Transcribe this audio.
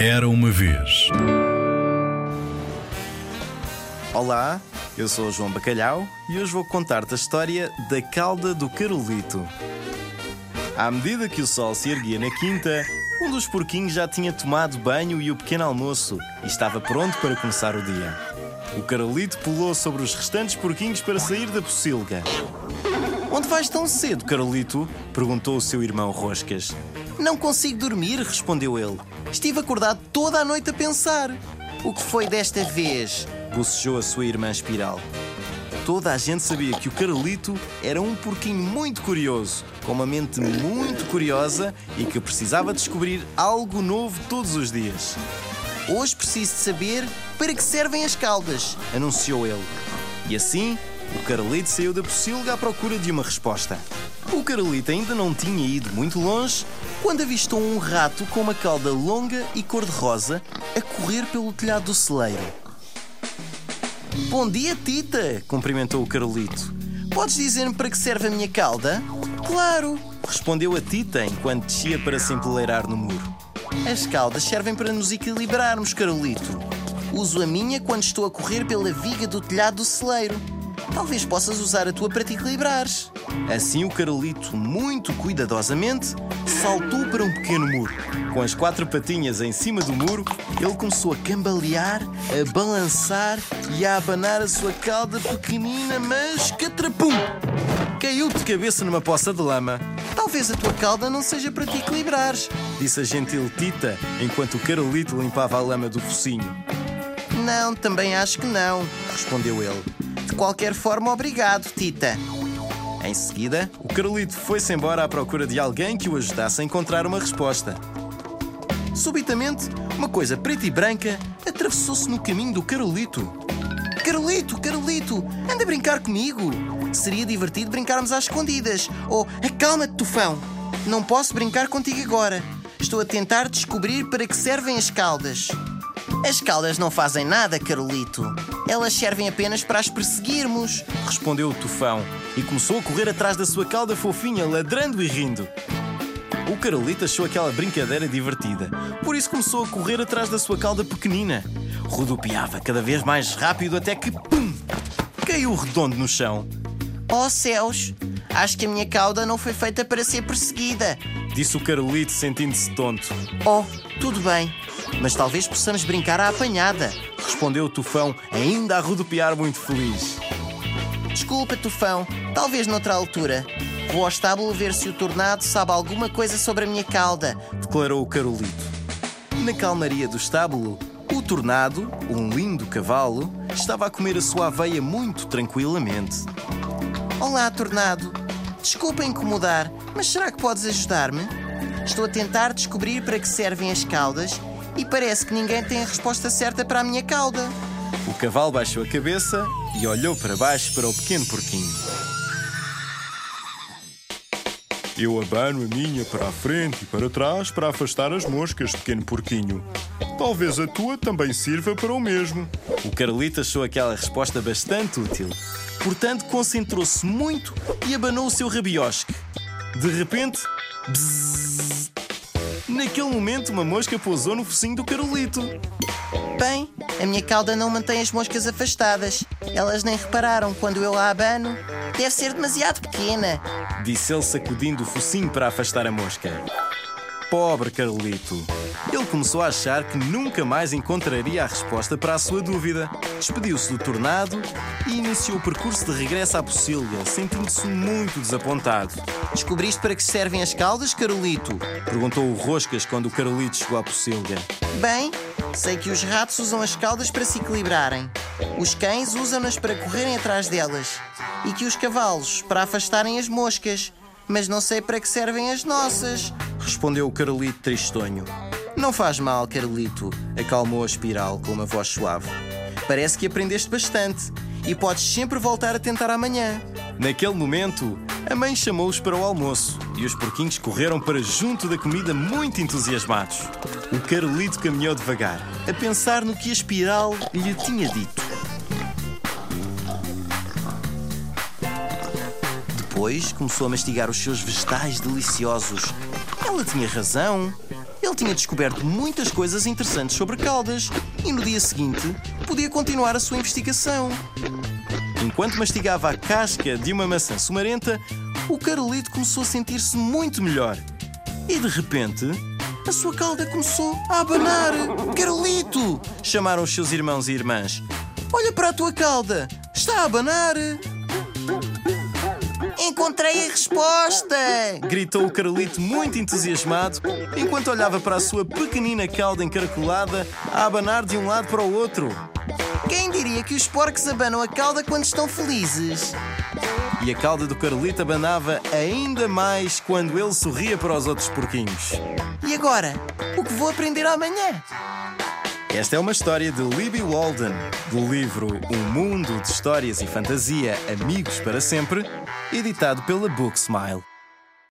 Era uma vez. Olá, eu sou o João Bacalhau e hoje vou contar-te a história da cauda do Carolito. À medida que o sol se erguia na quinta, um dos porquinhos já tinha tomado banho e o pequeno almoço e estava pronto para começar o dia. O Carolito pulou sobre os restantes porquinhos para sair da pocilga. Onde vais tão cedo, Carolito? perguntou o seu irmão Roscas. Não consigo dormir, respondeu ele. Estive acordado toda a noite a pensar. O que foi desta vez? bocejou a sua irmã Espiral. Toda a gente sabia que o Carolito era um porquinho muito curioso, com uma mente muito curiosa e que precisava descobrir algo novo todos os dias. Hoje preciso de saber para que servem as caudas, anunciou ele. E assim, o Carolito saiu da pocilga à procura de uma resposta. O Carolito ainda não tinha ido muito longe quando avistou um rato com uma cauda longa e cor-de-rosa a correr pelo telhado do celeiro. Bom dia, Tita! cumprimentou o Carolito. Podes dizer-me para que serve a minha cauda? Claro! respondeu a Tita enquanto descia para se empoleirar no muro. As caudas servem para nos equilibrarmos, Carolito. Uso a minha quando estou a correr pela viga do telhado do celeiro. Talvez possas usar a tua para te equilibrares. Assim, o Carolito, muito cuidadosamente, saltou para um pequeno muro. Com as quatro patinhas em cima do muro, ele começou a cambalear, a balançar e a abanar a sua cauda pequenina, mas catrapum! Caiu de cabeça numa poça de lama. Talvez a tua cauda não seja para te equilibrares, disse a gentil Tita, enquanto o Carolito limpava a lama do focinho. Não, também acho que não, respondeu ele. De qualquer forma, obrigado, Tita. Em seguida, o Carolito foi-se embora à procura de alguém que o ajudasse a encontrar uma resposta. Subitamente, uma coisa preta e branca atravessou-se no caminho do Carolito. Carolito, Carolito, anda a brincar comigo. Seria divertido brincarmos às escondidas. Oh, acalma-te, tufão. Não posso brincar contigo agora. Estou a tentar descobrir para que servem as caudas. As caudas não fazem nada, Carolito. Elas servem apenas para as perseguirmos, respondeu o tufão e começou a correr atrás da sua cauda fofinha, ladrando e rindo. O Carolito achou aquela brincadeira divertida, por isso começou a correr atrás da sua cauda pequenina. Rodopiava cada vez mais rápido até que, pum! caiu redondo no chão. Oh céus! Acho que a minha cauda não foi feita para ser perseguida, disse o Carolito, sentindo-se tonto. Oh, tudo bem, mas talvez possamos brincar à apanhada, respondeu o tufão, ainda a rodopiar muito feliz. Desculpa, tufão, talvez noutra altura. Vou ao estábulo ver se o tornado sabe alguma coisa sobre a minha cauda, declarou o Carolito. Na calmaria do estábulo, o tornado, um lindo cavalo, estava a comer a sua aveia muito tranquilamente. Olá, tornado. Desculpa incomodar, mas será que podes ajudar-me? Estou a tentar descobrir para que servem as caudas e parece que ninguém tem a resposta certa para a minha cauda. O cavalo baixou a cabeça e olhou para baixo para o pequeno porquinho. Eu abano a minha para a frente e para trás para afastar as moscas, pequeno porquinho. Talvez a tua também sirva para o mesmo. O Carolito achou aquela resposta bastante útil. Portanto, concentrou-se muito e abanou o seu rabiosque. De repente, bzzz, naquele momento, uma mosca pousou no focinho do Carolito. Bem, a minha cauda não mantém as moscas afastadas. Elas nem repararam quando eu a abano. Deve ser demasiado pequena, disse ele sacudindo o focinho para afastar a mosca. Pobre Carolito. Ele começou a achar que nunca mais encontraria a resposta para a sua dúvida. Despediu-se do tornado e iniciou o percurso de regresso à pocilga, sentindo-se muito desapontado. Descobriste para que servem as caudas, Carolito? Perguntou o Roscas quando o Carolito chegou à pocilga. Bem, sei que os ratos usam as caudas para se equilibrarem. Os cães usam-nas para correrem atrás delas. E que os cavalos para afastarem as moscas. Mas não sei para que servem as nossas, respondeu o Carolito tristonho. Não faz mal, Carolito, acalmou a espiral com uma voz suave. Parece que aprendeste bastante e podes sempre voltar a tentar amanhã. Naquele momento, a mãe chamou-os para o almoço e os porquinhos correram para junto da comida muito entusiasmados. O Carolito caminhou devagar, a pensar no que a espiral lhe tinha dito. Depois começou a mastigar os seus vegetais deliciosos. Ela tinha razão. Ele tinha descoberto muitas coisas interessantes sobre caldas e no dia seguinte podia continuar a sua investigação. Enquanto mastigava a casca de uma maçã sumarenta, o Carolito começou a sentir-se muito melhor. E de repente, a sua cauda começou a abanar. Carolito! chamaram os seus irmãos e irmãs. Olha para a tua cauda! Está a abanar! Encontrei a resposta! gritou o Carolito muito entusiasmado, enquanto olhava para a sua pequenina cauda encaracolada a abanar de um lado para o outro. Quem diria que os porcos abanam a cauda quando estão felizes? E a cauda do Carolito abanava ainda mais quando ele sorria para os outros porquinhos. E agora? O que vou aprender amanhã? Esta é uma história de Libby Walden, do livro Um Mundo de Histórias e Fantasia Amigos para Sempre, editado pela Book Smile.